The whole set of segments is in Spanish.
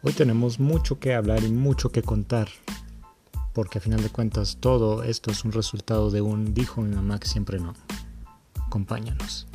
Hoy tenemos mucho que hablar y mucho que contar, porque a final de cuentas todo esto es un resultado de un dijo mi mamá que siempre no. Acompáñanos.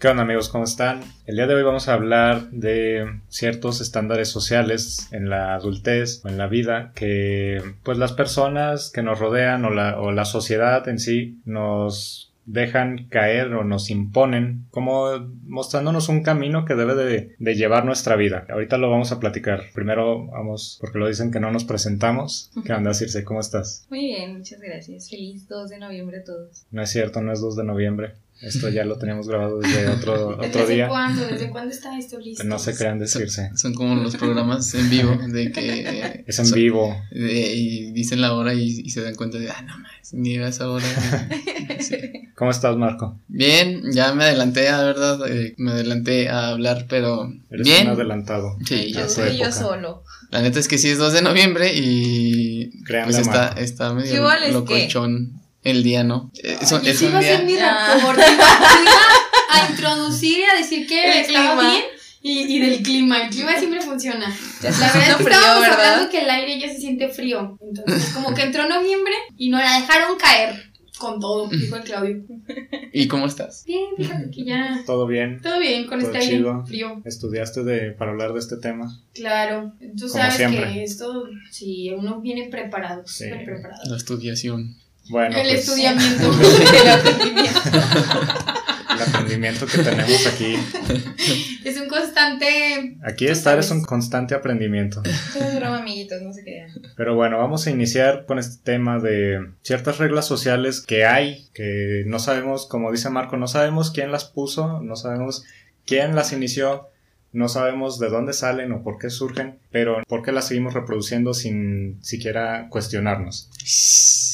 ¿Qué onda amigos? ¿Cómo están? El día de hoy vamos a hablar de ciertos estándares sociales en la adultez o en la vida que pues las personas que nos rodean o la, o la sociedad en sí nos dejan caer o nos imponen, como mostrándonos un camino que debe de, llevar nuestra vida. Ahorita lo vamos a platicar. Primero vamos, porque lo dicen que no nos presentamos. ¿Qué onda, Circe? ¿Cómo estás? Muy bien, muchas gracias. Feliz 2 de noviembre a todos. No es cierto, no es 2 de noviembre. Esto ya lo teníamos grabado desde otro, otro ¿Desde día. cuándo? ¿Desde cuándo está esto listo? No se crean decirse. Son como los programas en vivo de que... Es en vivo. y dicen la hora y, se dan cuenta de, ah, no más, ni a esa hora. ¿Cómo estás, Marco? Bien, ya me adelanté, la verdad, eh, me adelanté a hablar, pero Eres bien. un adelantado. Sí, ya soy yo solo. La neta es que sí es 2 de noviembre y Créanle, pues está, está medio locochón el día, ¿no? Es, un- Y es sí un iba a ser día... mi Ah. reporte. Iba, a introducir y a decir que El estaba clima. bien y, y del clima. El clima siempre funciona. Ya La verdad es que frío, estábamos ¿verdad? hablando que el aire ya se siente frío. Entonces, como que entró noviembre y nos la dejaron caer con todo, dijo el Claudio. ¿Y cómo estás? Bien, fíjate que ya. ¿Todo bien? Todo bien con Todo este aire chido. frío. ¿Estudiaste de, para hablar de este tema? Claro. Tú Como sabes siempre. que esto, si uno viene preparado, Sí. preparado. La estudiación. Bueno, el pues, estudiamiento. El aprendimiento. el aprendimiento que tenemos aquí. es un constante. Aquí estar es un constante aprendimiento. Todo es broma, amiguitos, no se crean. Pero bueno, vamos a iniciar con este tema de ciertas reglas sociales que hay, que no sabemos, como dice Marco, no sabemos quién las puso, no sabemos quién las inició, no sabemos de dónde salen o por qué surgen, pero por qué las seguimos reproduciendo sin siquiera cuestionarnos.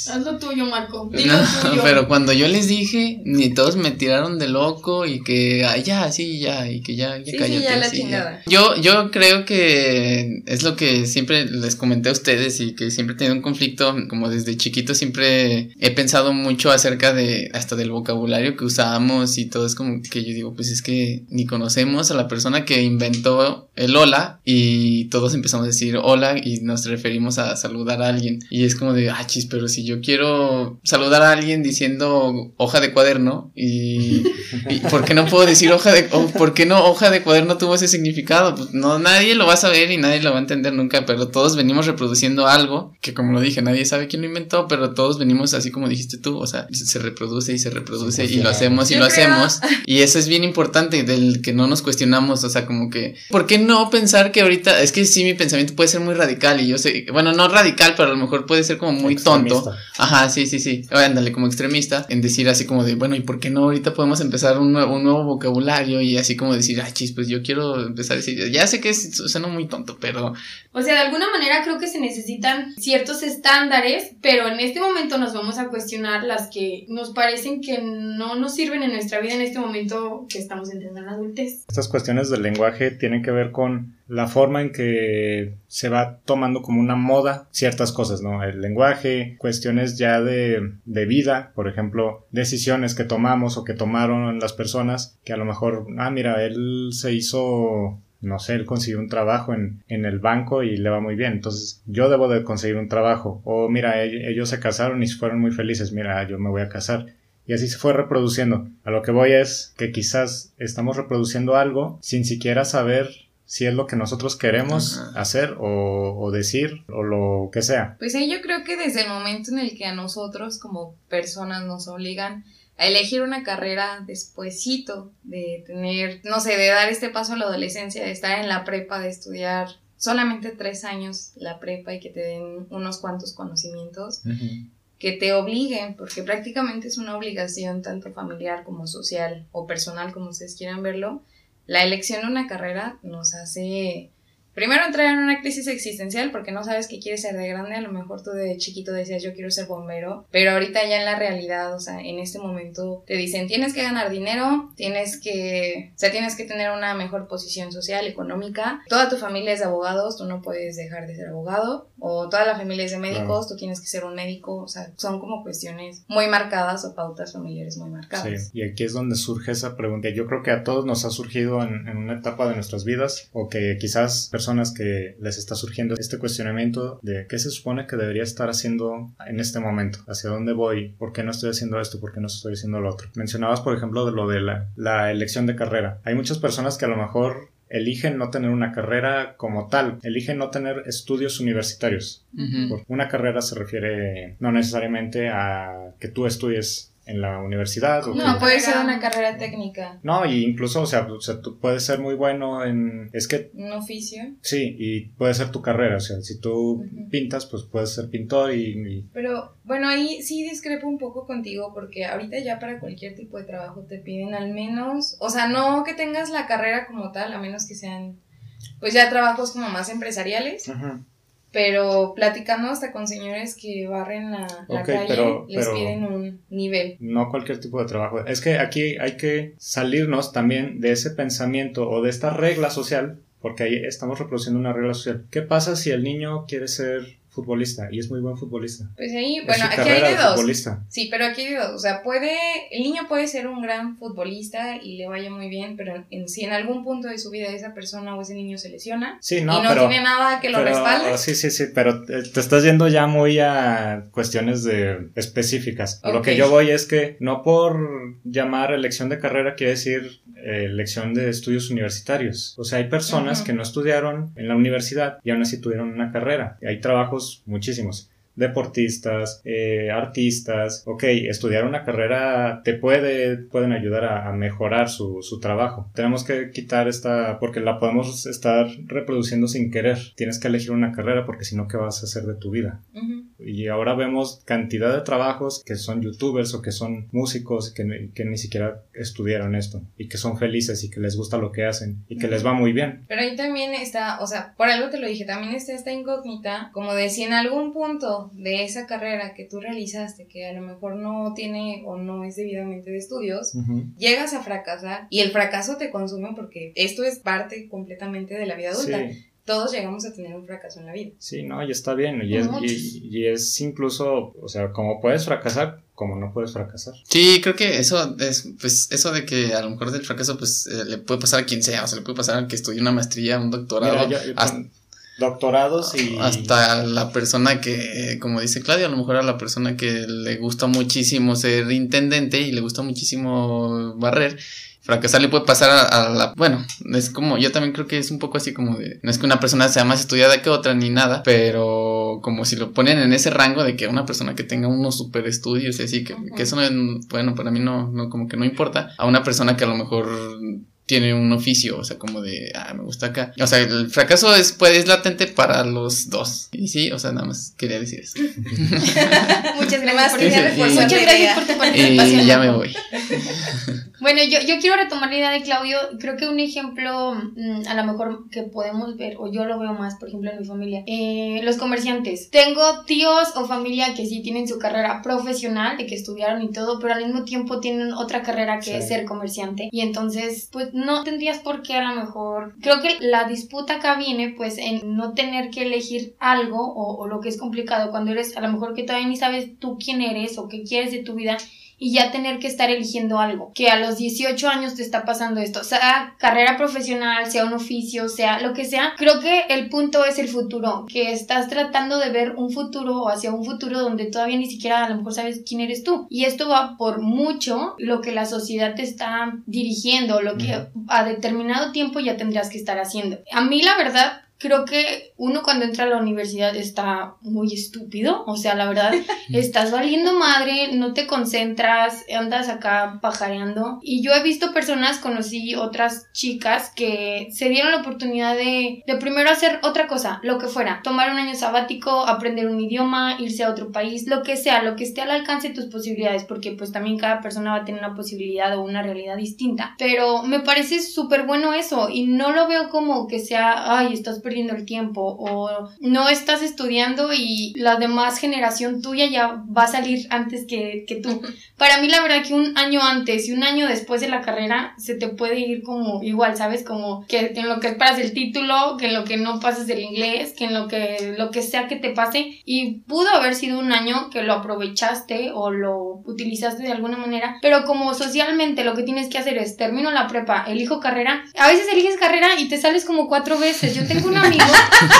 Haz lo tuyo, Marco. Dilo No, tuyo. pero cuando yo les dije, ni todos me tiraron de loco y que, ay, ya, sí, ya, y que ya, ya Sí, sí, cállate. ya la sí, chingada. Yo, yo creo que es lo que siempre les comenté a ustedes y que siempre he tenido un conflicto, como desde chiquito siempre he pensado mucho acerca de, hasta del vocabulario que usamos y todo es como que yo digo, pues es que ni conocemos a la persona que inventó el hola y todos empezamos a decir hola y nos referimos a saludar a alguien y es como de, ah, chis, pero si yo quiero saludar a alguien diciendo hoja de cuaderno y, y ¿por qué no puedo decir hoja de, o por qué no hoja de cuaderno tuvo ese significado? Pues no, nadie lo va a saber y nadie lo va a entender nunca, pero todos venimos reproduciendo algo que como lo dije, nadie sabe quién lo inventó, pero todos venimos así como dijiste tú, o sea, se reproduce y se reproduce Sí, y lo hacemos y Yo lo creo- hacemos y eso es bien importante del que no nos cuestionamos, o sea, como que, ¿por qué no pensar que ahorita, es que sí, mi pensamiento puede ser muy radical y yo sé, bueno, no radical, pero a lo mejor puede ser como muy tonto. Ajá, sí, sí, sí. Ándale, como extremista, en decir así como de, bueno, ¿y por qué no ahorita podemos empezar un nuevo, un nuevo vocabulario? Y así como decir, ah, chis, pues yo quiero empezar a decir, ya sé que es, suena muy tonto, pero O sea, de alguna manera creo que se necesitan ciertos estándares, pero en este momento nos vamos a cuestionar las que nos parecen que no nos sirven en nuestra vida en este momento que estamos entrando en la adultez. Estas cuestiones del lenguaje tienen que ver con la forma en que se va tomando como una moda ciertas cosas, ¿no? El lenguaje, cuestiones ya de, de vida, por ejemplo, decisiones que tomamos o que tomaron las personas que a lo mejor, ah, mira, él se hizo no sé, él consiguió un trabajo en, en el banco y le va muy bien, entonces yo debo de conseguir un trabajo. O mira, ellos se casaron y fueron muy felices, mira, yo me voy a casar. Y así se fue reproduciendo. A lo que voy es que quizás estamos reproduciendo algo sin siquiera saber si es lo que nosotros queremos Ajá. hacer o, o decir o lo que sea. Pues yo creo que desde el momento en el que a nosotros como personas nos obligan a elegir una carrera despuesito de tener, no sé, de dar este paso a la adolescencia, de estar en la prepa, de estudiar solamente tres años la prepa y que te den unos cuantos conocimientos, que te obliguen, porque prácticamente es una obligación tanto familiar como social o personal, como ustedes quieran verlo, la elección de una carrera nos hace primero entrar en una crisis existencial porque no sabes qué quieres ser de grande. A lo mejor tú de chiquito decías yo quiero ser bombero, pero ahorita ya en la realidad, o sea, en este momento te dicen tienes que ganar dinero, tienes que, o sea, tienes que tener una mejor posición social, económica. Toda tu familia es de abogados, tú no puedes dejar de ser abogado. O toda la familia es de médicos, tú tienes que ser un médico. O sea, son como cuestiones muy marcadas o pautas familiares muy marcadas. Sí, y aquí es donde surge esa pregunta. Yo creo que a todos nos ha surgido en, en una etapa de nuestras vidas o que quizás personas que les está surgiendo este cuestionamiento de qué se supone que debería estar haciendo en este momento, hacia dónde voy, por qué no estoy haciendo esto, por qué no estoy haciendo lo otro. Mencionabas, por ejemplo, de lo de la, la elección de carrera. Hay muchas personas que a lo mejor eligen no tener una carrera como tal, eligen no tener estudios universitarios. Una carrera se refiere no necesariamente a que tú estudies en la universidad. O No, puede ser una carrera técnica, no, y incluso, o sea, o sea, tú puedes ser muy bueno en... Es que un oficio. sí, y puede ser tu carrera, o sea, si tú pintas, pues puedes ser pintor y... y- Pero bueno, ahí sí discrepo un poco contigo porque ahorita ya para cualquier tipo de trabajo te piden al menos, o sea, no que tengas la carrera como tal, a menos que sean pues ya trabajos como más empresariales, Ujú. Pero platicando hasta con señores que barren la, la Ok, calle, pero- les pero- piden un nivel. No cualquier tipo de trabajo. Es que aquí hay que salirnos también de ese pensamiento o de esta regla social, porque ahí estamos reproduciendo una regla social. ¿Qué pasa si el niño quiere ser futbolista y es muy buen futbolista? Pues ahí, Es bueno, aquí hay de dos. futbolista. Sí, pero aquí hay de dos. O sea, puede, el niño puede ser un gran futbolista y le vaya muy bien, pero en, si en algún punto de su vida esa persona o ese niño se lesiona Sí, no, y no pero... tiene nada que lo pero- respalde, Sí, sí, sí, pero te estás yendo ya muy a cuestiones de específicas. A Lo que yo voy es que no por llamar elección de carrera quiere decir eh, elección de estudios universitarios. O sea, hay personas que no estudiaron en la universidad y aún así tuvieron una carrera. Hay trabajos muchísimos deportistas, eh, artistas, ok, estudiar una carrera te puede, pueden ayudar a, mejorar su, trabajo. Tenemos que quitar esta, porque la podemos estar reproduciendo sin querer. Tienes que elegir una carrera porque si no, ¿qué vas a hacer de tu vida? Y ahora vemos cantidad de trabajos que son youtubers o que son músicos que, ni- que ni siquiera estudiaron esto y que son felices y que les gusta lo que hacen y que les va muy bien. Pero ahí también está, o sea, por algo te lo dije, también está esta incógnita, como de si en algún punto de esa carrera que tú realizaste, que a lo mejor no tiene o no es debidamente de estudios, llegas a fracasar y el fracaso te consume porque esto es parte completamente de la vida adulta. Sí. Todos llegamos a tener un fracaso en la vida. Sí, no, y está bien. Y es, y, y es incluso, o sea, como puedes fracasar, como no puedes fracasar. Sí, creo que eso es, pues, eso de que a lo mejor del fracaso, pues, eh, le puede pasar a quien sea, o sea, le puede pasar al que estudie una maestría, un doctorado, Mira, yo- yo hasta, doctorados y... hasta la persona que, como dice Claudia, a lo mejor a la persona que le gusta muchísimo ser intendente y le gusta muchísimo barrer, fracasar le puede pasar a, a la, bueno, es como, yo también creo que es un poco así como de, no es que una persona sea más estudiada que otra ni nada, pero como si lo ponen en ese rango de que una persona que tenga unos super estudios y así, que, que eso no es- bueno, para mí no, no, como que no importa, a una persona que a lo mejor tiene un oficio, o sea, como de, ah, me gusta acá. O sea, el fracaso es, pues, es latente para los dos. Y sí, o sea, nada más quería decir eso. Muchas gracias por, quería Sí, sí, reforzar sí. muchas gracias por tu participación. Y ya me voy. Bueno, yo, yo quiero retomar la idea de Claudio. Creo que un ejemplo, mm, a lo mejor que podemos ver, o yo lo veo más, por ejemplo, en mi familia, eh, los comerciantes. Tengo tíos o familia que sí tienen su carrera profesional, de que estudiaron y todo, pero al mismo tiempo tienen otra carrera que Sí. es ser comerciante. Y entonces, pues no tendrías por qué a lo mejor. Creo que la disputa acá viene, pues, en no tener que elegir algo o, o lo que es complicado cuando eres, a lo mejor que todavía ni sabes tú quién eres o qué quieres de tu vida y ya tener que estar eligiendo algo. Que a los 18 años te está pasando esto, sea carrera profesional, sea un oficio, sea lo que sea. Creo que el punto es el futuro, que estás tratando de ver un futuro o hacia un futuro donde todavía ni siquiera a lo mejor sabes quién eres tú. Y esto va por mucho lo que la sociedad te está dirigiendo, lo que a determinado tiempo ya tendrás que estar haciendo. A mí la verdad creo que uno cuando entra a la universidad está muy estúpido, o sea, la verdad, estás valiendo madre, no te concentras, andas acá pajareando. Y yo he visto personas, conocí otras chicas que se dieron la oportunidad de, de primero hacer otra cosa, lo que fuera, tomar un año sabático, aprender un idioma, irse a otro país, lo que sea, lo que esté al alcance de tus posibilidades, porque pues también cada persona va a tener una posibilidad o una realidad distinta. Pero me parece súper bueno eso y no lo veo como que sea, ay, estás perdiendo el tiempo o no estás estudiando y la demás generación tuya ya va a salir antes que, que tú. Para mí la verdad que un año antes y un año después de la carrera se te puede ir como igual, ¿sabes? Como que, en lo que esperas el título, que en lo que no pases del inglés, que en lo que, lo que sea que te pase y pudo haber sido un año que lo aprovechaste o lo utilizaste de alguna manera, pero como socialmente lo que tienes que hacer es termino la prepa, elijo carrera, a veces eliges carrera y te sales como cuatro veces. Yo tengo un amigo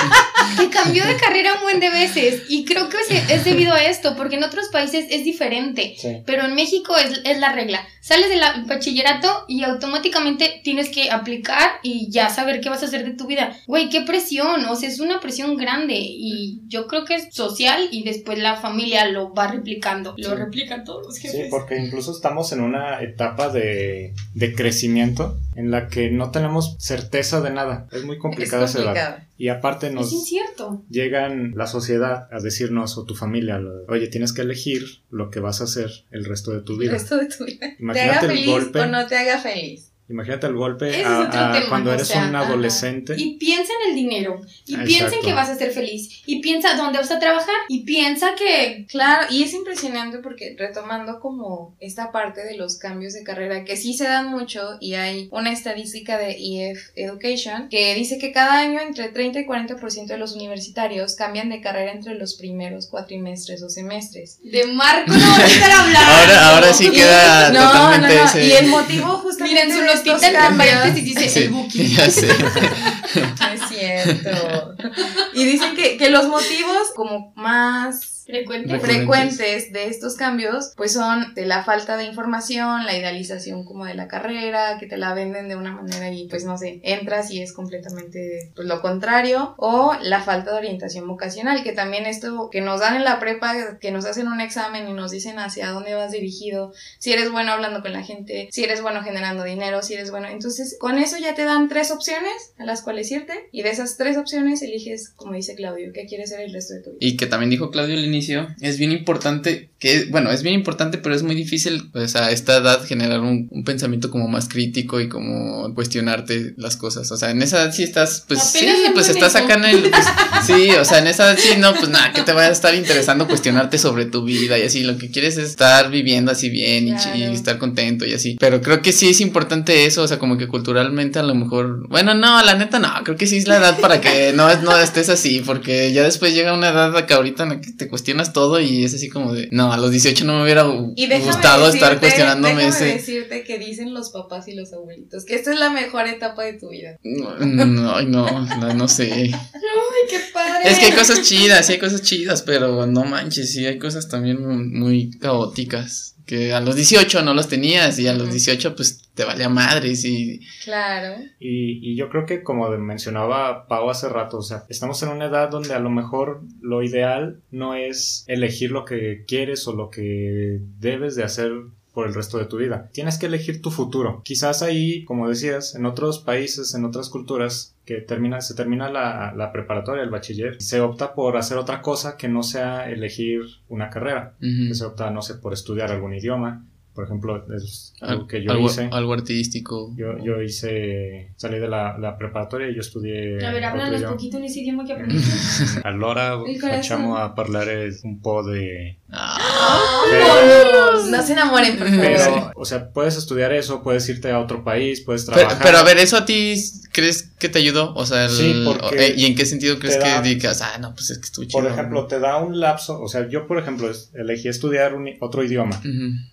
que cambió de carrera un buen de veces y creo que es debido a esto, porque en otros países es diferente, pero en México es, es la regla. Sales del bachillerato y automáticamente tienes que aplicar y ya saber qué vas a hacer de tu vida. Güey, qué presión, o sea, es una presión grande y yo creo que es social y después la familia lo va replicando. Lo replican todos los jefes. Sí, porque incluso estamos en una etapa de, de crecimiento en la que no tenemos certeza de nada. Es muy complicada esa edad. Y aparte nos... Es incierto. Llegan la sociedad a decirnos o tu familia, oye, tienes que elegir lo que vas a hacer el resto de tu vida. El resto de tu vida. Imagínate ¿Te haga feliz o no te haga feliz? Imagínate el golpe a, cuando eres un adolescente. Y piensa en el dinero. Y piensa en que vas a ser feliz. Y piensa dónde vas a trabajar. Y piensa que. Claro, y es impresionante porque retomando como esta parte de los cambios de carrera que sí se dan mucho y hay una estadística de EF Education que dice que cada año entre 30 y 40% de los universitarios cambian de carrera entre los primeros cuatrimestres o semestres. De Marco no voy a estar hablando. Ahora, ahora sí queda. no, totalmente no, no. Y el motivo justamente. Miren, Tita y dice el Buki. Ya sé. es cierto. Y dicen que, que los motivos como más frecuentes. de estos cambios, pues son de la falta de información, la idealización como de la carrera, que te la venden de una manera y pues no sé, entras y es completamente pues, lo contrario, o la falta de orientación vocacional, que también esto que nos dan en la prepa, que nos hacen un examen y nos dicen hacia dónde vas dirigido, si eres bueno hablando con la gente, si eres bueno generando dinero, si eres bueno, entonces con eso ya te dan tres opciones a las cuales irte y de esas tres opciones eliges, como dice Claudio, qué quieres ser el resto de tu vida. Y que también dijo Claudio es bien importante, que bueno, es bien importante, pero es muy difícil, pues a esta edad generar un, pensamiento como más crítico y como cuestionarte las cosas. O sea, en esa edad sí estás, pues sí, pues estás acá en el, pues, sí, o sea, en esa edad sí, no, pues nada, que te vaya a estar interesando cuestionarte sobre tu vida y así, lo que quieres es estar viviendo así bien y, estar contento y así. Pero creo que sí es importante eso, o sea, como que culturalmente a lo mejor, bueno, no, la neta no, creo que sí es la edad para que no, no estés así, porque ya después llega una edad acá ahorita en la que te cuestionas cuestionas todo y es así como de, no, a los 18 no me hubiera gustado estar cuestionándome déjame decirte que dicen los papás y los abuelitos, que esta es la mejor etapa de tu vida. No, no, no, no, sé. Ay, qué padre. Es que hay cosas chidas, sí hay cosas chidas, pero no manches, sí hay cosas también muy caóticas que a los 18 no los tenías y a los 18 pues te valía madres y... Claro. Y, y, yo creo que como mencionaba Pau hace rato, o sea, estamos en una edad donde a lo mejor lo ideal no es elegir lo que quieres o lo que debes de hacer por el resto de tu vida. Tienes que elegir tu futuro. Quizás ahí, como decías, en otros países, en otras culturas, que termina, se termina la, la preparatoria, el bachiller, se opta por hacer otra cosa que no sea elegir una carrera. Se opta, no sé, por estudiar algún idioma, por ejemplo, es algo que yo hice. Algo artístico. Yo, yo hice, salí de la, la, preparatoria y yo estudié. A ver, háblanos un poquito en ese idioma que aprendiste. allora facciamo a parlare un po' de. Ah, no se enamoren, por Pero, o sea, puedes estudiar eso, puedes irte a otro país, puedes trabajar. Pero, a ver, ¿eso a ti crees que te ayudó? O sea, sí, porque ¿y en qué sentido crees que digas, ah, no, pues es que estuve chido? Por ejemplo, te da un lapso, o sea, yo, por ejemplo, elegí estudiar un, otro idioma.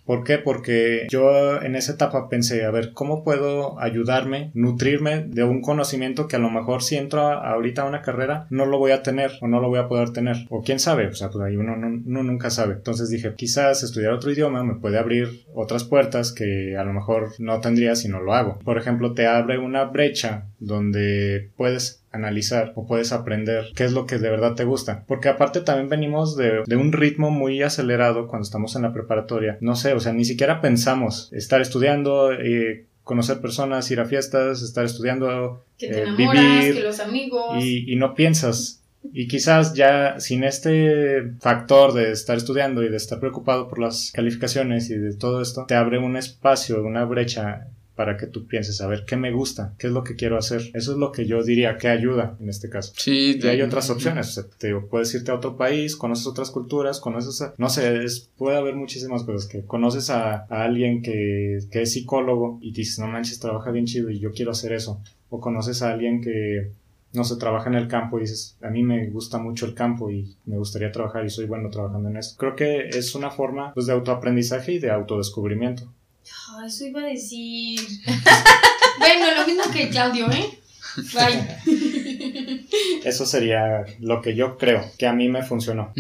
¿Por qué? Porque porque yo en esa etapa pensé, a ver, ¿cómo puedo ayudarme, nutrirme de un conocimiento que a lo mejor si entro ahorita a una carrera no lo voy a tener o no lo voy a poder tener? O quién sabe, o sea, pues ahí uno, nunca sabe. Entonces dije, quizás estudiar otro idioma me puede abrir otras puertas que a lo mejor no tendría si no lo hago. Por ejemplo, te abre una brecha donde puedes analizar o puedes aprender qué es lo que de verdad te gusta. Porque aparte también venimos de, de, un ritmo muy acelerado cuando estamos en la preparatoria. No sé, o sea, ni siquiera pensamos estar estudiando. Eh, conocer personas, ir a fiestas, estar estudiando, que te eh, vivir, que los amigos. Y, y no piensas y quizás ya sin este factor de estar estudiando y de estar preocupado por las calificaciones y de todo esto, te abre un espacio, una brecha para que tú pienses a ver qué me gusta, qué es lo que quiero hacer. Eso es lo que yo diría que ayuda en este caso. Sí, y hay otras opciones. te puedes irte a otro país, conoces otras culturas, conoces a, no sé, puede haber muchísimas cosas que conoces a, a alguien que, que, es psicólogo y dices, no manches, trabaja bien chido y yo quiero hacer eso. O conoces a alguien que no se trabaja en el campo y dices, a mí me gusta mucho el campo y me gustaría trabajar y soy bueno trabajando en eso. Creo que es una forma pues, de autoaprendizaje y de autodescubrimiento. Eso iba a decir. bueno, lo mismo que Claudio, ¿eh? Vaya. Eso sería lo que yo creo que a mí me funcionó.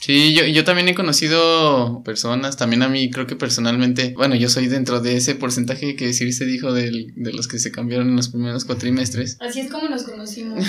Sí, yo, yo también he conocido personas, también a mí creo que personalmente, bueno, yo soy dentro de ese porcentaje que sí se dijo de, de los que se cambiaron en los primeros cuatrimestres. Así es como nos conocimos.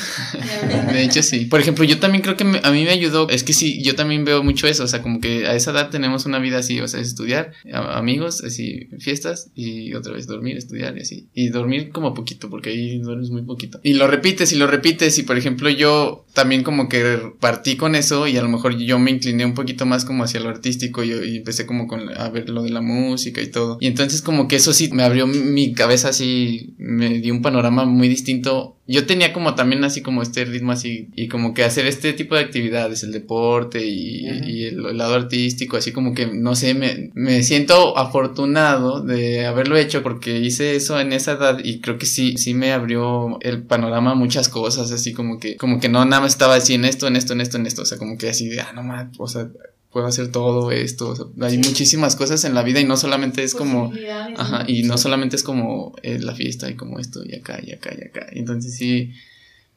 de hecho, sí. Por ejemplo, yo también creo que a mí me ayudó, es que sí, yo también veo mucho eso, o sea, como que a esa edad tenemos una vida así, o sea, estudiar, amigos, así, fiestas y otra vez dormir, estudiar y así. Y dormir como poquito, porque ahí duermes muy poquito. Y lo repites y lo repites y por ejemplo yo yo también como que partí con eso y a lo mejor yo me incliné un poquito más como hacia lo artístico y, empecé como con a ver lo de la música y todo. Y entonces como que eso sí me abrió mi cabeza así, me dio un panorama muy distinto yo tenía como también así como este ritmo así y como que hacer este tipo de actividades, el deporte y, el, lado artístico, así como que no sé, me, me, siento afortunado de haberlo hecho porque hice eso en esa edad y creo que sí, sí me abrió el panorama a muchas cosas, así como que, como que no nada más estaba así en esto, en esto, en esto, en esto, o sea, como que así de, ah, no más, o sea, puedo hacer todo esto. hay muchísimas cosas en la vida y no solamente es como, ajá, y no solamente es como eh, la fiesta y como esto y acá y acá y acá. Entonces sí,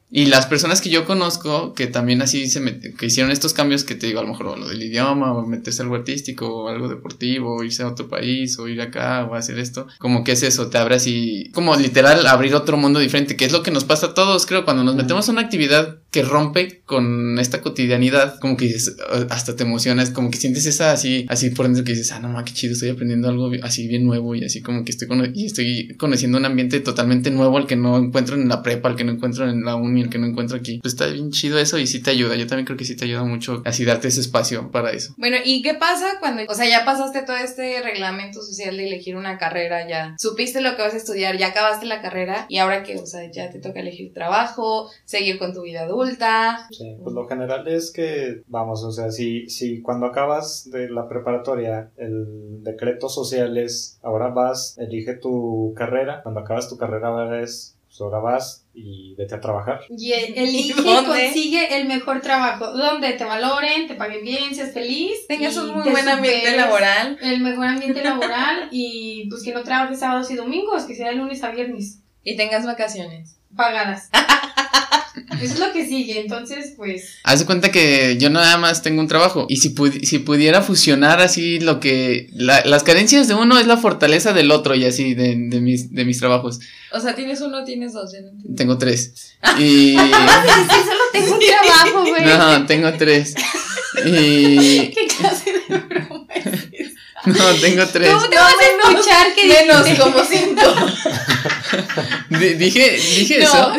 y las personas que yo conozco, que también así se que hicieron estos cambios que te digo, a lo mejor lo del idioma, o meterse algo artístico, o algo deportivo, o irse a otro país, o ir acá, o hacer esto, como que es eso, te abre así, como literal abrir otro mundo diferente, que es lo que nos pasa a todos, creo, cuando nos metemos a una actividad que rompe con esta cotidianidad, como que hasta te emocionas, como que sientes esa así, así por dentro que dices, ah, no, ma, qué chido, estoy aprendiendo algo así bien nuevo, y así como que estoy, y estoy conociendo un ambiente totalmente nuevo al que no encuentro en la prepa, al que no encuentro en la uni el que no encuentro aquí. Pues está bien chido eso y sí te ayuda. Yo también creo que sí te ayuda mucho así darte ese espacio para eso. Bueno, ¿y qué pasa cuando, o sea, ya pasaste todo este reglamento social de elegir una carrera, ya supiste lo que vas a estudiar, ya acabaste la carrera y ahora que, o sea, ya te toca elegir trabajo, seguir con tu vida adulta? Sí, pues lo general es que, vamos, o sea, si, si cuando acabas de la preparatoria el decreto social es ahora vas, elige tu carrera, cuando acabas tu carrera ahora es pues ahora vas y vete a trabajar. Y elige, consigue el mejor trabajo, donde te valoren, te paguen bien, seas feliz. Tengas un muy buen ambiente laboral. El mejor ambiente laboral y pues que no trabajes sábados y domingos, que sea de lunes a viernes. Y tengas vacaciones. Pagadas. Eso es lo que sigue, entonces pues... Haz de cuenta que yo nada más tengo un trabajo y si, si pudiera fusionar así lo que... las carencias de uno es la fortaleza del otro y así de, de, mis, de mis trabajos. O sea, tienes uno, tienes dos, ya no Tengo tres. Y... sí, solo tengo un trabajo, güey. No, tengo tres. Y... ¿Qué No, tengo tres. ¿Cómo te vas a escuchar que menos como cinco? dije, dije eso.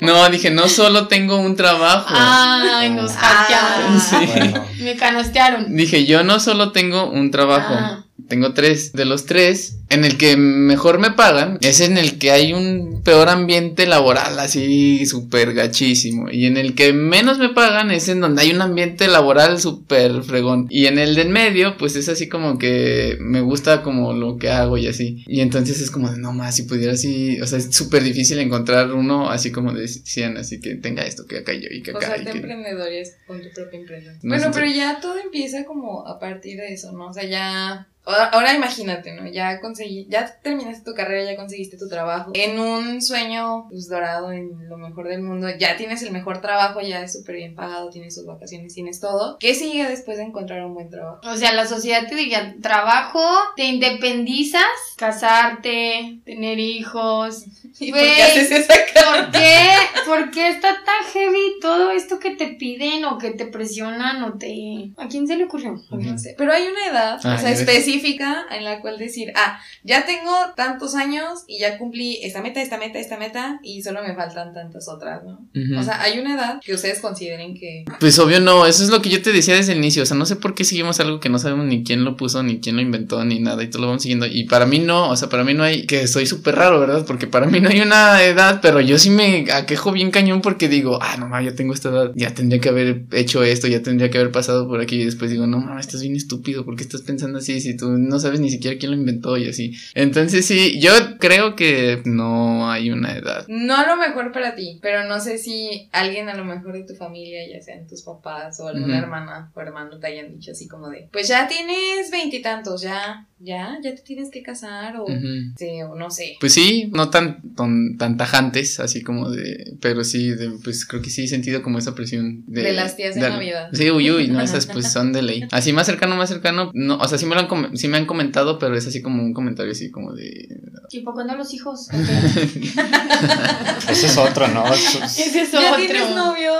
No, dije, no solo tengo un trabajo. Ay, nos hackearon. Sí. Me canostearon. Dije, yo no solo tengo un trabajo. Ah. Tengo tres. De los tres, en el que mejor me pagan es en el que hay un peor ambiente laboral, así súper gachísimo. Y en el que menos me pagan es en donde hay un ambiente laboral súper fregón. Y en el de en medio, pues es así como que me gusta como lo que hago y así. Y entonces es como de, no más, si pudiera así, o sea, es súper difícil encontrar uno así como decían, así que tenga esto, que acá yo y que acá. O sea, te emprendedores con tu propia empresa. bueno, pero ya todo empieza como a partir de eso, ¿no? O sea, ya Ahora imagínate, ¿no? Ya conseguí, ya terminaste tu carrera, ya conseguiste tu trabajo. En un sueño pues, dorado, en lo mejor del mundo, ya tienes el mejor trabajo, ya es súper bien pagado, tienes tus vacaciones, tienes todo. ¿Qué sigue después de encontrar un buen trabajo? O sea, la sociedad te diga trabajo, te independizas, casarte, tener hijos, ¿Y por qué haces esa cara? ¿Por qué? ¿Por qué está tan heavy todo esto que te piden o que te presionan o te... ¿A quién se le ocurrió? No sé, Pero hay una edad, Ah, o sea, ya ves. específica en la cual decir, ah, ya tengo tantos años y ya cumplí esta meta, esta meta, esta meta y solo me faltan tantas otras, ¿no? O sea, hay una edad que ustedes consideren que... Pues obvio no, eso es lo que yo te decía desde el inicio, o sea, no sé por qué seguimos algo que no sabemos ni quién lo puso, ni quién lo inventó, ni nada, y todo lo vamos siguiendo. Y para mí no, o sea, para mí no hay, que soy súper raro, ¿verdad? Porque para mí no hay una edad, pero yo sí me aquejo bien cañón porque digo, ah, no mames, ya tengo esta edad, ya tendría que haber hecho esto, ya tendría que haber pasado por aquí, y después digo, no mames, estás bien estúpido, ¿por qué estás pensando así si tú no sabes ni siquiera quién lo inventó y así? Entonces sí, yo creo que no hay una edad. No a lo mejor para ti, pero no sé si alguien a lo mejor de tu familia, ya sean tus papás o alguna hermana o hermano te hayan dicho así como de, pues ya tienes veintitantos, ya, ya, ya te tienes que casar o, sí, o no sé. Pues sí, no tan, tan, tan tajantes, así como de, pero sí, de, pues creo que sí he sentido como esa presión de... De las tías de Navidad. Sí, uy, uy, no, esas pues son de ley. Así más cercano, más cercano, no, o sea, sí me lo han, sí me han comentado, pero es así como un comentario así como de... Tipo, cuando los hijos? Ese es otro, ¿no? Eso es- Ese es ¿Ya otro. tienes novio?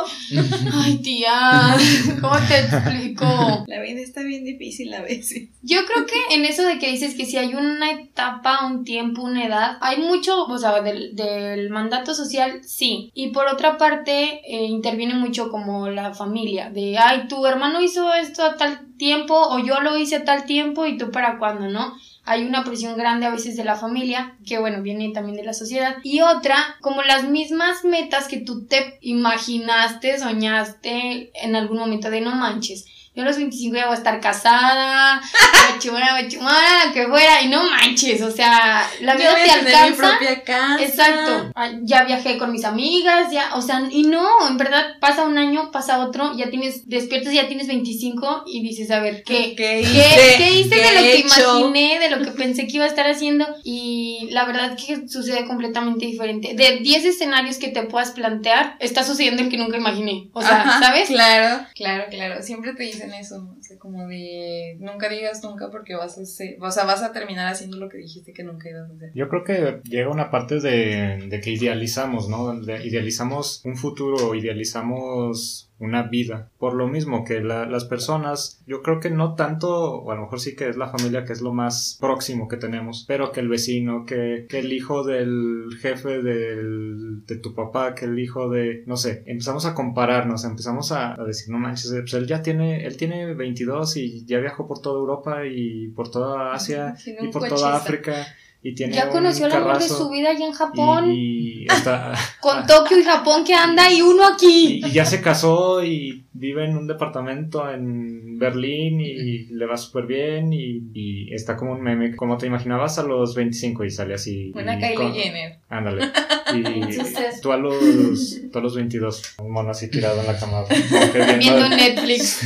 Ay, tía, ¿cómo te explico? La vida está bien difícil a veces. Yo creo que en eso de que dices que si hay una etapa, un tiempo, una edad, hay mucho, o sea, del, del mandato social, sí. Y por otra parte, eh, interviene mucho como la familia, de, ay, tu hermano hizo esto a tal tiempo, o yo lo hice a tal tiempo, y tú para cuándo, ¿no? Hay una presión grande a veces de la familia, que bueno, viene también de la sociedad. Y otra, como las mismas metas que tú te imaginaste, soñaste en algún momento de no manches. Yo a los 25 ya voy a estar casada, machumana, machumana, lo que fuera, y no manches, o sea, la vida te mi alcanza. propia casa. Exacto, Ah, ya viajé con mis amigas, ya, o sea, y no, en verdad pasa un año, pasa otro, ya tienes, despiertas, ya tienes 25 y dices, a ver, ¿qué, ¿Qué ¿Qué, hice? qué hice ¿Qué de lo he que hecho? imaginé, de lo que pensé que iba a estar haciendo? Y la verdad que sucede completamente diferente. De 10 escenarios que te puedas plantear, está sucediendo el que nunca imaginé. O sea, Ajá, ¿sabes? Claro, claro, claro. Siempre te dicen eso, o sea, como de nunca digas nunca porque vas a hacer, o sea, vas a terminar haciendo lo que dijiste que nunca ibas a hacer. Yo creo que llega una parte de, de que idealizamos, ¿no? De- idealizamos un futuro, idealizamos una vida. Por lo mismo que la- las personas, yo creo que no tanto, o a lo mejor sí que es la familia que es lo más próximo que tenemos, pero que el vecino, que, que el hijo del jefe del, de tu papá, que el hijo de, no sé, empezamos a compararnos, empezamos a, a decir, no manches, pues él ya tiene, él tiene 22 y ya viajó por toda Europa y por toda Asia y por toda África y tiene Ya conoció el amor de su vida allá en Japón, y, y está con Tokio y Japón que anda y uno aquí. y, y ya se casó y vive en un departamento en Berlín y le va súper bien y, y está como un meme como te imaginabas a los 25 y sale así Una Kylie con- Jenner. ándale y tú a los tú a los 22 un mono así tirado en la cama Viendo Netflix.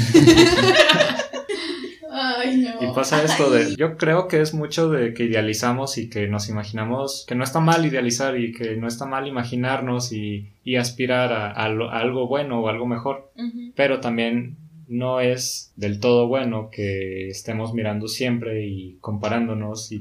Y pasa esto de, yo creo que es mucho de que idealizamos y que nos imaginamos, que no está mal idealizar y que no está mal imaginarnos y, y aspirar a, a lo- a algo bueno o algo mejor, pero también no es del todo bueno que estemos mirando siempre y comparándonos y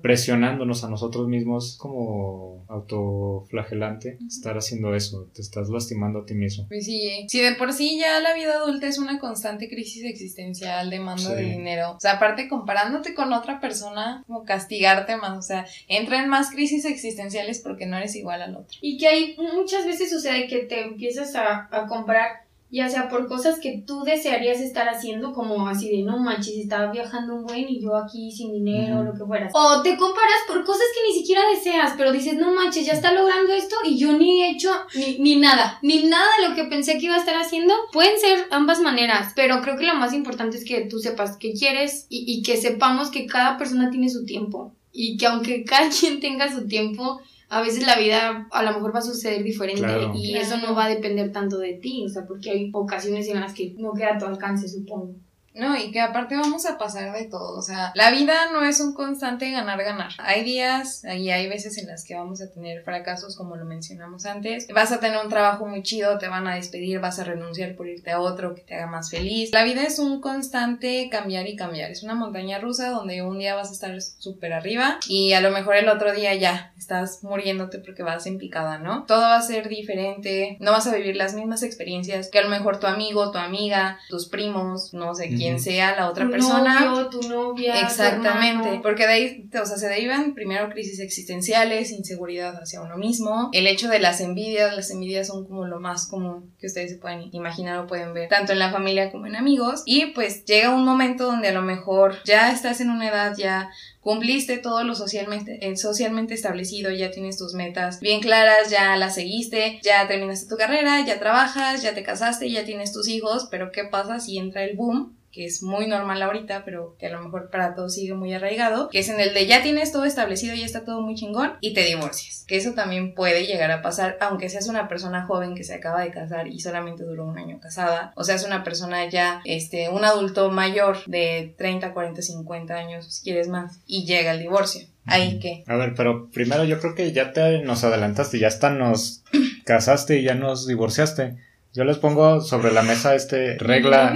presionándonos a nosotros mismos como autoflagelante estar haciendo eso, te estás lastimando a ti mismo. Pues sí, si de por sí ya la vida adulta es una constante crisis existencial, demanda Sí. de dinero, o sea, aparte comparándote con otra persona, como castigarte más, o sea, entra en más crisis existenciales porque no eres igual al otro. Y que hay muchas veces sucede que te empiezas a, a comparar, ya sea por cosas que tú desearías estar haciendo, como así de no manches, estaba viajando un buen y yo aquí sin dinero, Ujú. lo que fuera. O te comparas por cosas que ni siquiera deseas, pero dices, no manches, ya está logrando esto y yo ni he hecho ni, ni nada, ni nada de lo que pensé que iba a estar haciendo. Pueden ser ambas maneras, pero creo que lo más importante es que tú sepas qué quieres y, y que sepamos que cada persona tiene su tiempo. Y que aunque cada quien tenga su tiempo, a veces la vida a lo mejor va a suceder diferente Claro. y Claro. eso no va a depender tanto de ti, o sea, porque hay ocasiones en las que no queda a tu alcance, supongo. No, y que aparte vamos a pasar de todo. O sea, la vida no es un constante ganar-ganar. Hay días y hay veces en las que vamos a tener fracasos, como lo mencionamos antes. Vas a tener un trabajo muy chido, te van a despedir, vas a renunciar por irte a otro que te haga más feliz. La vida es un constante cambiar y cambiar. Es una montaña rusa donde un día vas a estar súper arriba y a lo mejor el otro día ya estás muriéndote porque vas en picada, ¿no? Todo va a ser diferente, no vas a vivir las mismas experiencias que a lo mejor tu amigo, tu amiga, tus primos, no sé quién sea la otra tu persona. Novio, tu novia. tu Exactamente, porque de ahí, o sea, se derivan primero crisis existenciales, inseguridad hacia uno mismo, el hecho de las envidias, las envidias son como lo más común que ustedes se pueden imaginar o pueden ver, tanto en la familia como en amigos, y pues llega un momento donde a lo mejor ya estás en una edad ya cumpliste todo lo socialmente, eh, socialmente establecido, ya tienes tus metas bien claras, ya las seguiste, ya terminaste tu carrera, ya trabajas, ya te casaste, ya tienes tus hijos, pero ¿qué pasa si entra el boom? Que es muy normal ahorita, pero que a lo mejor para todos sigue muy arraigado, que es en el de ya tienes todo establecido, ya está todo muy chingón y te divorcias. Que eso también puede llegar a pasar, aunque seas una persona joven que se acaba de casar y solamente duró un año casada, o seas una persona ya, este, un adulto mayor de 30, 40, 50 años, si quieres más, y llega el divorcio. Ahí que. A ver, pero primero yo creo que ya te nos adelantaste, ya hasta nos casaste y ya nos divorciaste. Yo les pongo sobre la mesa este regla,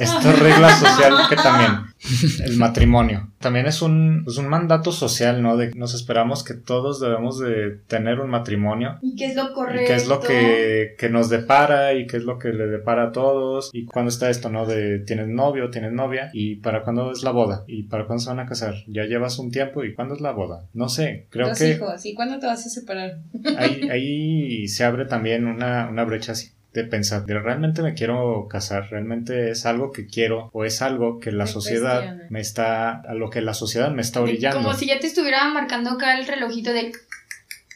esta regla social que también, el matrimonio. También es un, es un mandato social, ¿no? De nos esperamos que todos debemos de tener un matrimonio. ¿Y qué es lo correcto? Y qué es lo que, que nos depara y qué es lo que le depara a todos. Y cuándo está esto, ¿no? De tienes novio, tienes novia. Y para cuándo es la boda. Y para cuándo se van a casar. Ya llevas un tiempo. ¿Y cuándo es la boda? No sé. Creo Los que hijos, ¿y cuándo te vas a separar? ahí, ahí se abre también una, una brecha así de pensar, de realmente me quiero casar, realmente es algo que quiero o es algo que la sociedad cuestiona. me está, a lo que la sociedad me está orillando. Como si ya te estuviera marcando acá el relojito de.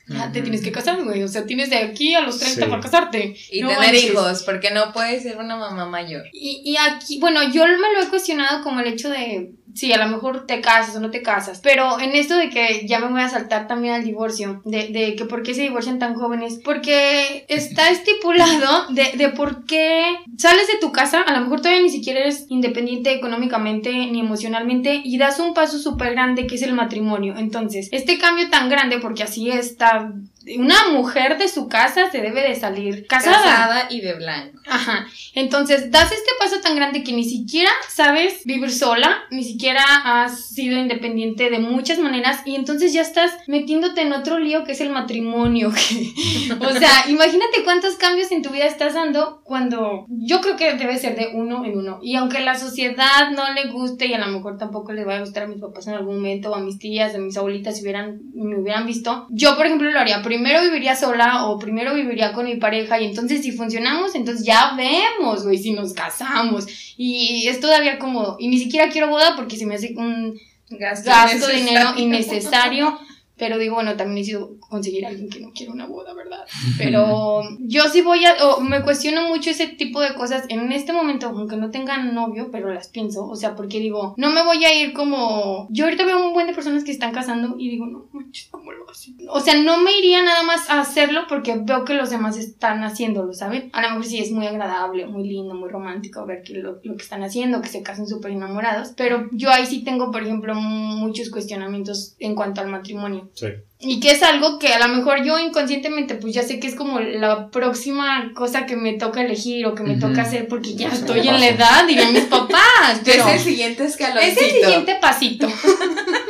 Ya te tienes que casar, güey. O sea, tienes de aquí a los 30 Sí. para casarte. Y No tener manches. hijos, porque no puedes ser una mamá mayor. Y, y aquí, bueno, yo me lo he cuestionado como el hecho de, sí, a lo mejor te casas o no te casas, pero en esto de que ya me voy a saltar también al divorcio, de, de que por qué se divorcian tan jóvenes, porque está estipulado de, de por qué sales de tu casa, a lo mejor todavía ni siquiera eres independiente económicamente ni emocionalmente y das un paso súper grande que es el matrimonio. Entonces, este cambio tan grande, porque así está, una mujer de su casa se debe de salir casada. Casada y de blanco. Ajá. Entonces, das este paso tan grande que ni siquiera sabes vivir sola, ni siquiera has sido independiente de muchas maneras y entonces ya estás metiéndote en otro lío que es el matrimonio. o sea, imagínate cuántos cambios en tu vida estás dando cuando yo creo que debe ser de uno en uno. Y aunque la sociedad no le guste y a lo mejor tampoco le va a gustar a mis papás en algún momento o a mis tías, a mis abuelitas si hubieran, me hubieran visto, yo por ejemplo lo haría. Primero viviría sola o primero viviría con mi pareja y entonces si funcionamos, entonces ya vemos, güey, si nos casamos. Y es todavía como, y ni siquiera quiero boda porque se me hace un Gasto, gasto innecesario. dinero innecesario. Pero digo, bueno, también necesito conseguir a alguien que no quiera una boda, ¿verdad? Pero yo sí voy a, o me cuestiono mucho ese tipo de cosas en este momento, aunque no tengan novio, pero las pienso, o sea, porque digo, no me voy a ir como, yo ahorita veo un buen de personas que están casando y digo, no manches, ¿cómo lo hacen? O sea, no me iría nada más a hacerlo porque veo que los demás están haciéndolo, ¿saben? A lo mejor sí es muy agradable, muy lindo, muy romántico ver que lo, lo que están haciendo, que se casan súper enamorados, pero yo ahí sí tengo, por ejemplo, muchos cuestionamientos en cuanto al matrimonio. Sí. Y que es algo que a lo mejor yo inconscientemente pues ya sé que es como la próxima cosa que me toca elegir o que me toca hacer porque ya estoy en la edad, dirían mis papás. Pero Es el siguiente escalón. es el siguiente pasito.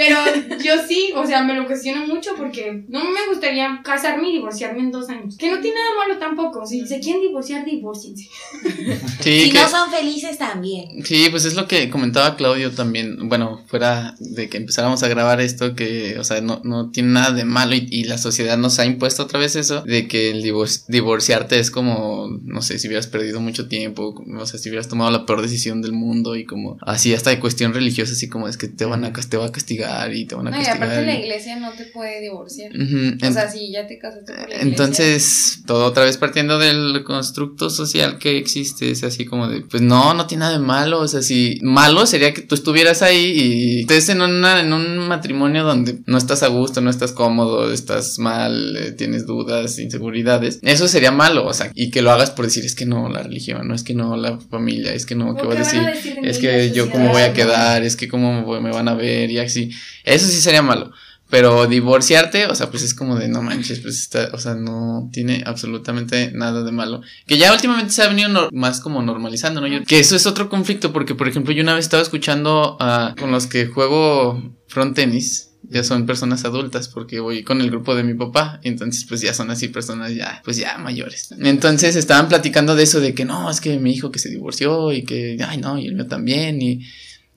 Pero yo sí, o sea, me lo cuestiono mucho porque no me gustaría casarme y divorciarme en dos años. Que no tiene nada malo tampoco. Si se quieren divorciar, divorciense. Sí, Si que- no son felices también. Sí, pues es lo que comentaba Claudio también, bueno, fuera de que empezáramos a grabar esto, que, o sea, no, no tiene nada de malo y, y la sociedad nos ha impuesto otra vez eso, de que el divor- divorciarte es como, no sé, si hubieras perdido mucho tiempo, o sea, si hubieras tomado la peor decisión del mundo y como, así hasta de cuestión religiosa, así como es que te van a, te va a castigar linchar y te van a No, y aparte la iglesia no te puede divorciar. O sea, si ya te casaste con la iglesia. Entonces, todo otra vez partiendo del constructo social que existe, es así como de, pues no, no tiene nada de malo, o sea, si malo sería que tú estuvieras ahí y estés en, una, en un matrimonio donde no estás a gusto, no estás cómodo, estás mal, eh, tienes dudas, inseguridades, eso sería malo, o sea, y que lo hagas por decir, es que no, la religión, no es que no, la familia, es que no, ¿qué ¿O voy a decir? decir de Es que yo cómo voy a quedar, es que cómo me van a ver y así, eso sí sería malo. Pero divorciarte, o sea, pues es como de no manches, pues está, o sea, no tiene absolutamente nada de malo. Que ya últimamente se ha venido más como normalizando, ¿no? Que eso es otro conflicto, porque por ejemplo, yo una vez estaba escuchando a con los que juego front tenis, ya son personas adultas, porque voy con el grupo de mi papá, entonces pues ya son así personas ya, pues ya mayores. Entonces estaban platicando de eso, de que no, es que mi hijo que se divorció y que, ay no, y el mío también, y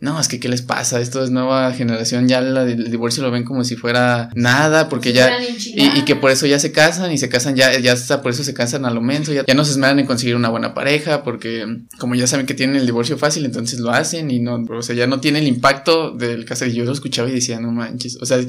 no, es que ¿qué les pasa? Esto es nueva generación, ya la- el divorcio lo ven como si fuera nada, porque ya... Y, que por eso ya se casan y se casan ya, ya hasta por eso se casan a lo menso, ya, ya no se esmeran en conseguir una buena pareja, porque como ya saben que tienen el divorcio fácil, entonces lo hacen y no, o sea, ya no tiene el impacto del caso. Y yo lo escuchaba y decía, no manches, o sea,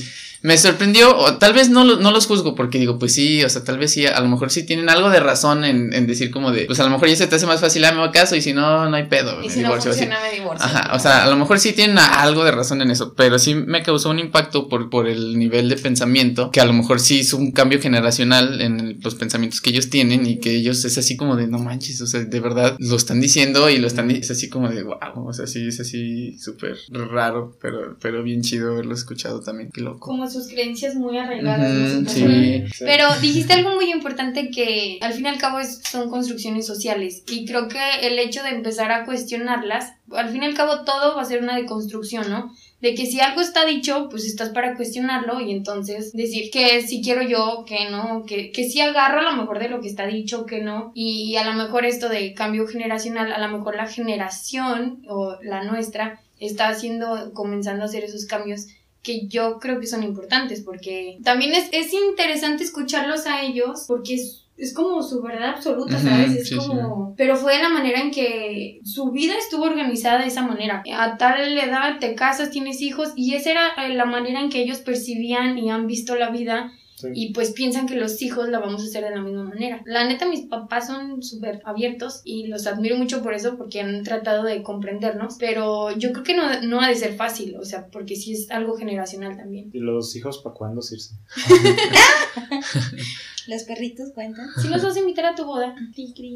me sorprendió, o tal vez no, no los juzgo, porque digo, pues sí, o sea, tal vez sí, a lo mejor sí tienen algo de razón en, en decir como de, pues a lo mejor ya se te hace más fácil, ah, me caso y si no, no hay pedo, Y si no divorcio, así. funciona, me divorcio. Ajá, o sea, a lo mejor sí tienen a- algo de razón en eso, pero sí me causó un impacto por, por el nivel de pensamiento, que a lo mejor sí hizo un cambio generacional en los pensamientos que ellos tienen y que ellos es así como de no manches, o sea, de verdad lo están diciendo y lo están, es así como de wow, o sea, sí, es así súper raro, pero, pero bien chido haberlo escuchado también, qué loco. Como sus creencias muy arraigadas. Ujú, ¿no? sí. Pero dijiste algo muy importante que al fin y al cabo es- son construcciones sociales y creo que el hecho de empezar a cuestionarlas, al fin y al cabo todo va a ser una deconstrucción, ¿no? De que si algo está dicho, pues estás para cuestionarlo y entonces decir que si quiero yo, que no, que, que sí agarro a lo mejor de lo que está dicho, que no. Y a lo mejor esto de cambio generacional, a lo mejor la generación o la nuestra está haciendo, comenzando a hacer esos cambios que yo creo que son importantes porque también es, es interesante escucharlos a ellos porque es, es como su verdad absoluta, ¿sabes? Es sí, como... Pero fue de la manera en que su vida estuvo organizada de esa manera. A tal edad te casas, tienes hijos y esa era eh, la manera en que ellos percibían y han visto la vida Sí. y pues piensan que los hijos la vamos a hacer de la misma manera. La neta, mis papás son súper abiertos y los admiro mucho por eso, porque han tratado de comprendernos, pero yo creo que no, no ha de ser fácil, o sea, porque sí es algo generacional también. ¿Y los hijos para cuándo, Circe? ¿Los perritos cuentan? Si los vas a invitar a tu boda.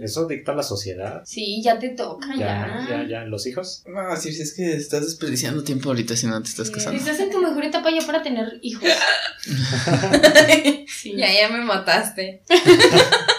Eso dicta la sociedad. Sí, ya te toca, Ya, ya. ya, ya. ¿Los hijos? No, sí, sí, es que estás desperdiciando tiempo ahorita si no te estás Sí. casando. Estás en tu mejor etapa ya para tener hijos. Sí. Ya, ya me mataste.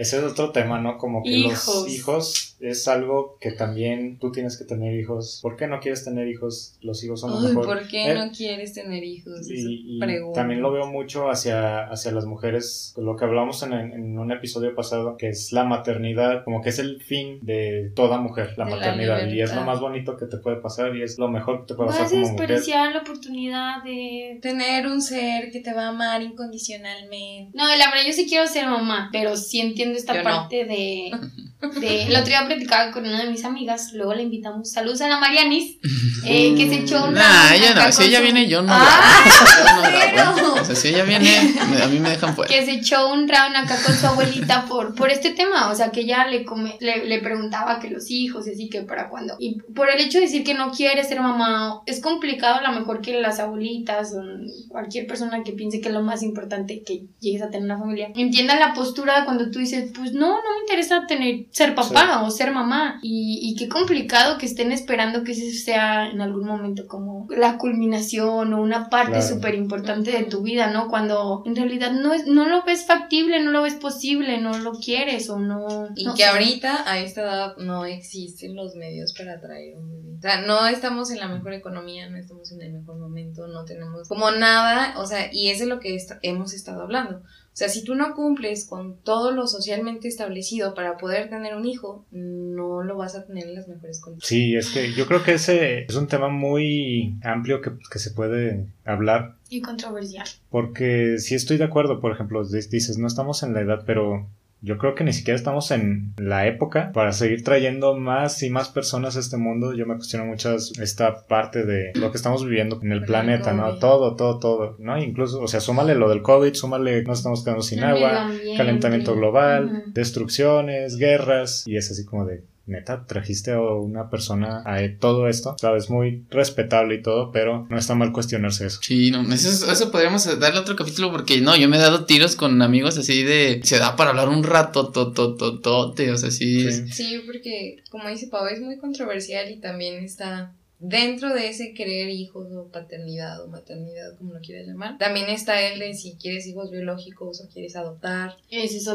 Ese es otro tema, ¿no? Como que Hijos. los hijos es algo que también tú tienes que tener hijos. ¿Por qué no quieres tener hijos? Los hijos son lo mejor. ¿por qué Eh, no quieres tener hijos? Y, y también lo veo mucho hacia, hacia las mujeres, lo que hablamos en, en un episodio pasado, que es la maternidad, como que es el fin de toda mujer, la De la maternidad. y es lo más bonito que te puede pasar y es lo mejor que te puede Vas pasar a mujer. desperdiciar la oportunidad de... Tener un ser que te va a amar incondicionalmente. No, la verdad yo sí quiero ser mamá, pero sí entiendo esta Yo no. parte de, de... El otro día platicaba con una de mis amigas, luego la invitamos, saludos a la Marianis, eh, que se echó un Nah, ella no, si ella su- viene yo no. Ah, yo no grabo. O sea, si ella viene, a mí me dejan fuera. que se echó un round acá con su abuelita por, por este tema, o sea, que ella le, come- le, le preguntaba que los hijos y así que para cuándo. Y por el hecho de decir que no quiere ser mamá, es complicado a lo mejor que las abuelitas o cualquier persona que piense que es lo más importante que llegues a tener una familia, entienda la postura cuando tú dices, pues no, no me interesa tener, ser papá o ser mamá. Y, y qué complicado que estén esperando que ese sea en algún momento como la culminación o una parte Claro. súper importante de tu vida, ¿no? Cuando en realidad no, es, no lo ves factible, no lo ves posible, no lo quieres o no... Y no que sé. ahorita a esta edad no existen los medios para traer un bebé. O sea, no estamos en la mejor economía, no estamos en el mejor momento, no tenemos como nada, o sea, y eso es lo que est- hemos estado hablando. O sea, si tú no cumples con todo lo socialmente establecido para poder tener un hijo, no lo vas a tener en las mejores condiciones. Sí, es que yo creo que ese es un tema muy amplio que, que se puede hablar Y controversial. porque sí estoy de acuerdo, por ejemplo, di- dices, no estamos en la edad, pero yo creo que ni siquiera estamos en la época para seguir trayendo más y más personas a este mundo. Yo me cuestiono mucho esta parte de lo que estamos viviendo en el planeta, ¿no? Todo, todo, todo, ¿no? Incluso, o sea, súmale lo del COVID, súmale, nos estamos quedando sin agua, calentamiento global, destrucciones, guerras, y es así como de, neta, trajiste a una persona a todo esto, sabes, muy respetable y todo, pero no está mal cuestionarse eso. Sí, no, eso, eso podríamos darle otro capítulo porque no, yo me he dado tiros con amigos así de, se da para hablar un rato, totototote, o sea, sí. Sí. sí, porque como dice Pau, es muy controversial y también está dentro de ese querer hijos o paternidad o maternidad, como lo quieras llamar, también está el de si quieres hijos biológicos o quieres adoptar.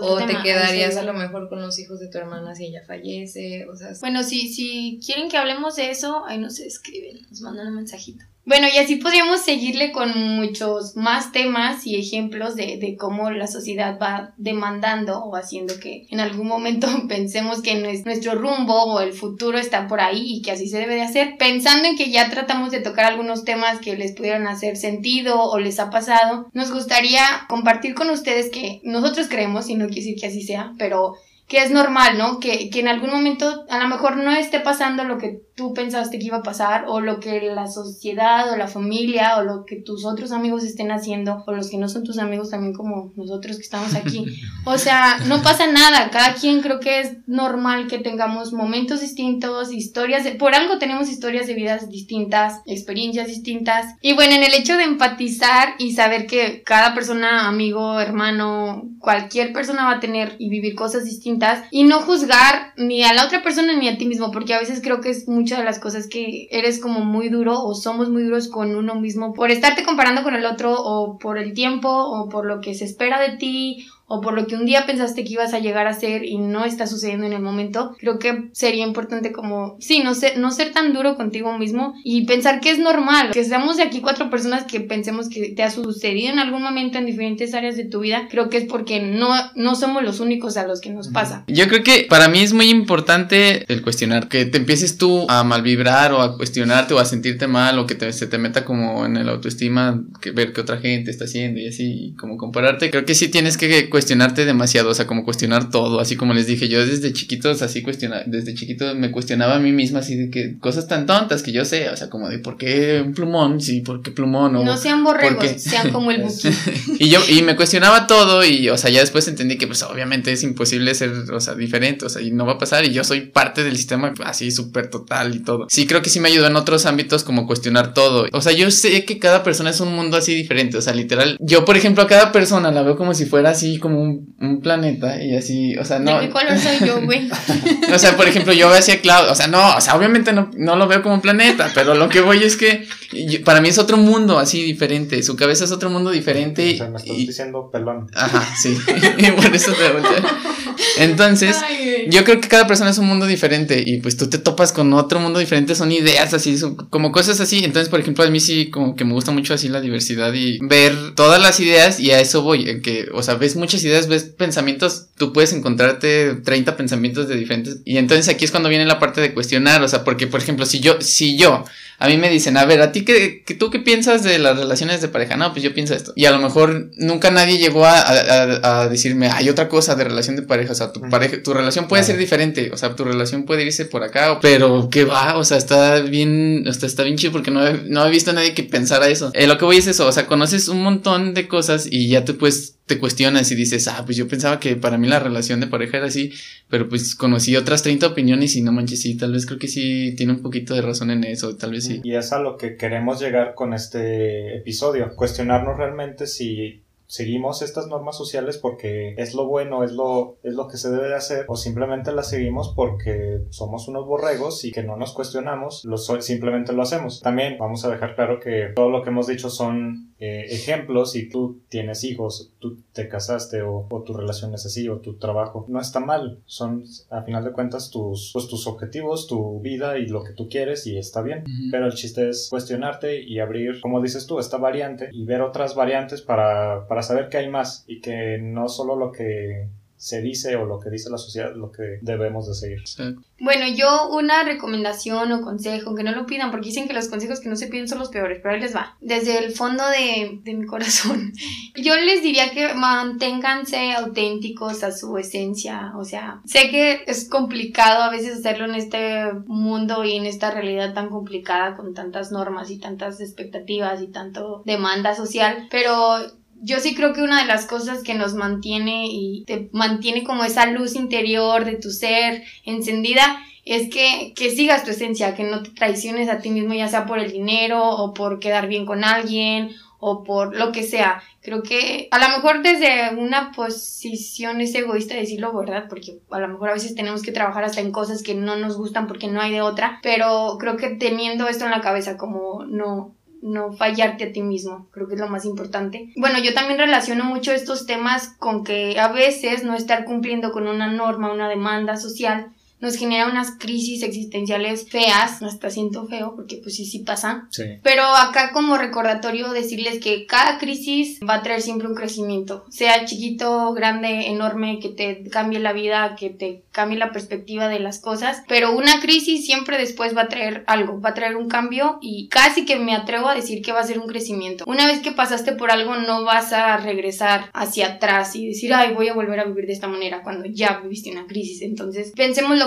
o te quedarías a lo mejor con los hijos de tu hermana si ella fallece. O sea, bueno, si, si quieren que hablemos de eso, ahí nos escriben, nos mandan un mensajito. Bueno, y así podríamos seguirle con muchos más temas y ejemplos de, de, cómo la sociedad va demandando o haciendo que en algún momento pensemos que nuestro rumbo o el futuro está por ahí y que así se debe de hacer, pensando en que ya tratamos de tocar algunos temas que les pudieran hacer sentido o les ha pasado, nos gustaría compartir con ustedes que nosotros creemos, y no quiere decir que así sea, pero que es normal, ¿no? Que, que en algún momento a lo mejor no esté pasando lo que tú pensaste que iba a pasar o lo que la sociedad o la familia o lo que tus otros amigos estén haciendo o los que no son tus amigos también como nosotros que estamos aquí. O sea, no pasa nada, cada quien creo que es normal que tengamos momentos distintos, historias, de, por algo tenemos historias de vidas distintas, experiencias distintas. Y bueno, en el hecho de empatizar y saber que cada persona, amigo, hermano, cualquier persona va a tener y vivir cosas distintas y no juzgar ni a la otra persona ni a ti mismo, porque a veces creo que es muchas de las cosas que eres como muy duro o somos muy duros con uno mismo por estarte comparando con el otro o por el tiempo o por lo que se espera de ti o por lo que un día pensaste que ibas a llegar a ser y no está sucediendo en el momento, creo que sería importante como, sí, no ser, no ser tan duro contigo mismo y pensar que es normal, que seamos de aquí cuatro personas que pensemos que te ha sucedido en algún momento en diferentes áreas de tu vida, creo que es porque no, no somos los únicos a los que nos pasa. Yo creo que para mí es muy importante el cuestionar, que te empieces tú a malvibrar o a cuestionarte o a sentirte mal o que se te meta como en el autoestima, que ver qué otra gente está haciendo y así, como compararte, creo que sí tienes que cuestionarte demasiado, o sea, como cuestionar todo, así como les dije, yo desde chiquitos, así cuestiona, desde chiquito me cuestionaba a mí misma, así de que cosas tan tontas que yo sé, o sea, como de por qué un plumón, sí, por qué plumón, o no sean borregos, sean como el buki. y yo, y me cuestionaba todo, y, o sea, ya después entendí que, pues, obviamente es imposible ser, o sea, diferente, o sea, y no va a pasar, y yo soy parte del sistema así súper total y todo. Sí, creo que sí me ayudó en otros ámbitos como cuestionar todo, o sea, yo sé que cada persona es un mundo así diferente, o sea, literal, yo, por ejemplo, a cada persona la veo como si fuera así como un, planeta y así, o sea, no. ¿De qué color soy yo, güey? o sea, por ejemplo, yo veo hacia Cloud, o sea, no, o sea, obviamente no, no lo veo como un planeta, pero lo que voy es que para mí es otro mundo así diferente, su cabeza es otro mundo diferente. O sea, me estás diciendo pelón. Ajá, sí, y por eso te Entonces, yo creo que cada persona es un mundo diferente y pues tú te topas con otro mundo diferente, son ideas así, son como cosas así. Entonces, por ejemplo, a mí sí como que me gusta mucho así la diversidad y ver todas las ideas y a eso voy, en que, o sea, ves muchas ideas, ves pensamientos, tú puedes encontrarte 30 pensamientos de diferentes. Y entonces aquí es cuando viene la parte de cuestionar, o sea, porque por ejemplo, si yo, si yo, a mí me dicen, a ver, a ti qué, tú qué piensas de las relaciones de pareja, no, pues yo pienso esto. Y a lo mejor nunca nadie llegó a, a, decirme, hay otra cosa de relación de pareja, o sea, tu pareja, tu relación puede ser diferente, o sea, tu relación puede irse por acá, pero qué va, o sea, está bien, está, está bien chido porque no he, no he visto a nadie que pensara eso. Eh, lo que voy es eso, o sea, conoces un montón de cosas y ya te puedes te cuestionas y dices, ah, pues yo pensaba que para mí la relación de pareja era así, pero pues conocí otras 30 opiniones y no manches, sí, tal vez creo que sí tiene un poquito de razón en eso, tal vez Y es a lo que queremos llegar con este episodio, cuestionarnos realmente si seguimos estas normas sociales porque es lo bueno, es lo, es lo que se debe de hacer, o simplemente las seguimos porque somos unos borregos y que no nos cuestionamos, lo, simplemente lo hacemos. También vamos a dejar claro que todo lo que hemos dicho son eh, ejemplos y tú tienes hijos, tú te casaste o, tu relación es así o tu trabajo, no está mal, son a final de cuentas tus, pues, tus objetivos, tu vida y lo que tú quieres y está bien, pero el chiste es cuestionarte y abrir, como dices tú, esta variante y ver otras variantes para, para saber que hay más y que no solo lo que se dice o lo que dice la sociedad lo que debemos de seguir. Bueno, yo una recomendación o consejo, aunque no lo pidan, porque dicen que los consejos que no se piden son los peores, pero ahí les va. Desde el fondo de, de mi corazón, yo les diría que manténganse auténticos a su esencia. O sea, sé que es complicado a veces hacerlo en este mundo y en esta realidad tan complicada con tantas normas y tantas expectativas y tanto demanda social, pero yo sí creo que una de las cosas que nos mantiene y te mantiene como esa luz interior de tu ser encendida es que, que sigas tu esencia, que no te traiciones a ti mismo, ya sea por el dinero o por quedar bien con alguien o por lo que sea. Creo que a lo mejor desde una posición es egoísta decirlo, ¿verdad? Porque a lo mejor a veces tenemos que trabajar hasta en cosas que no nos gustan porque no hay de otra, pero creo que teniendo esto en la cabeza como no no fallarte a ti mismo, creo que es lo más importante. Bueno, yo también relaciono mucho estos temas con que a veces no estar cumpliendo con una norma, una demanda social, nos genera unas crisis existenciales feas, hasta siento feo, porque pues sí, sí pasa. Sí. Pero acá como recordatorio decirles que cada crisis va a traer siempre un crecimiento, sea chiquito, grande, enorme, que te cambie la vida, que te cambie la perspectiva de las cosas, pero una crisis siempre después va a traer algo, va a traer un cambio y casi que me atrevo a decir que va a ser un crecimiento. Una vez que pasaste por algo no vas a regresar hacia atrás y decir, ay, voy a volver a vivir de esta manera cuando ya viviste una crisis. Entonces,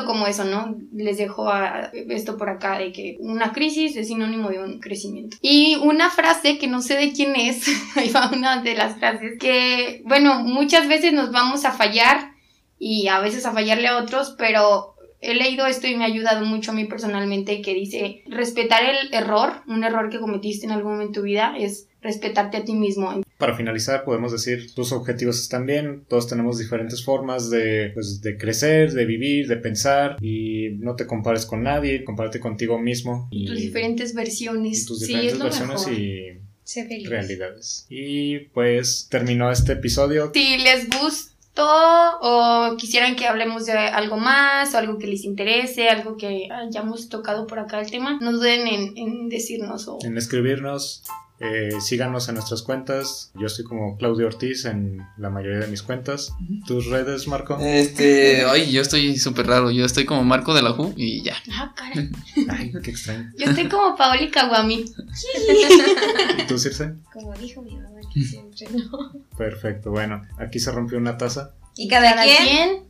como eso, ¿no? Les dejo a- esto por acá de que una crisis es sinónimo de un crecimiento. Y una frase que no sé de quién es, ahí va una de las frases, que, bueno, muchas veces nos vamos a fallar y a veces a fallarle a otros, pero he leído esto y me ha ayudado mucho a mí personalmente que dice respetar el error, un error que cometiste en algún momento de tu vida es respetarte a ti mismo. Para finalizar, podemos decir, tus objetivos están bien, todos tenemos diferentes formas de, pues, de crecer, de vivir, de pensar, y no te compares con nadie, compárate contigo mismo y, Tus diferentes versiones. y tus sí, diferentes es lo versiones mejor. y realidades. Y pues terminó este episodio. Si les gustó o quisieran que hablemos de algo más o algo que les interese, algo que hayamos tocado por acá el tema, no duden en, en decirnos o... En escribirnos, eh, síganos en nuestras cuentas. Yo estoy como Claudio Ortiz en la mayoría de mis cuentas. ¿Tus redes, Marco? Este, ay, yo estoy súper raro. Yo estoy como Marco de la Ju y ya. Ah, caray. Ay, qué extraño. Yo estoy como Paoli Kawami. ¿Y tú, Circe? Como dijo mi mamá siempre, ¿no? Perfecto, bueno, aquí se rompió una taza. Y cada, Cada quien. quien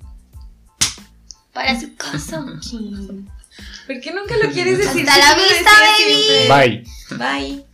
para su casa. ¿Por qué nunca lo quieres decir? Hasta la vista, baby. siempre. Bye. Bye.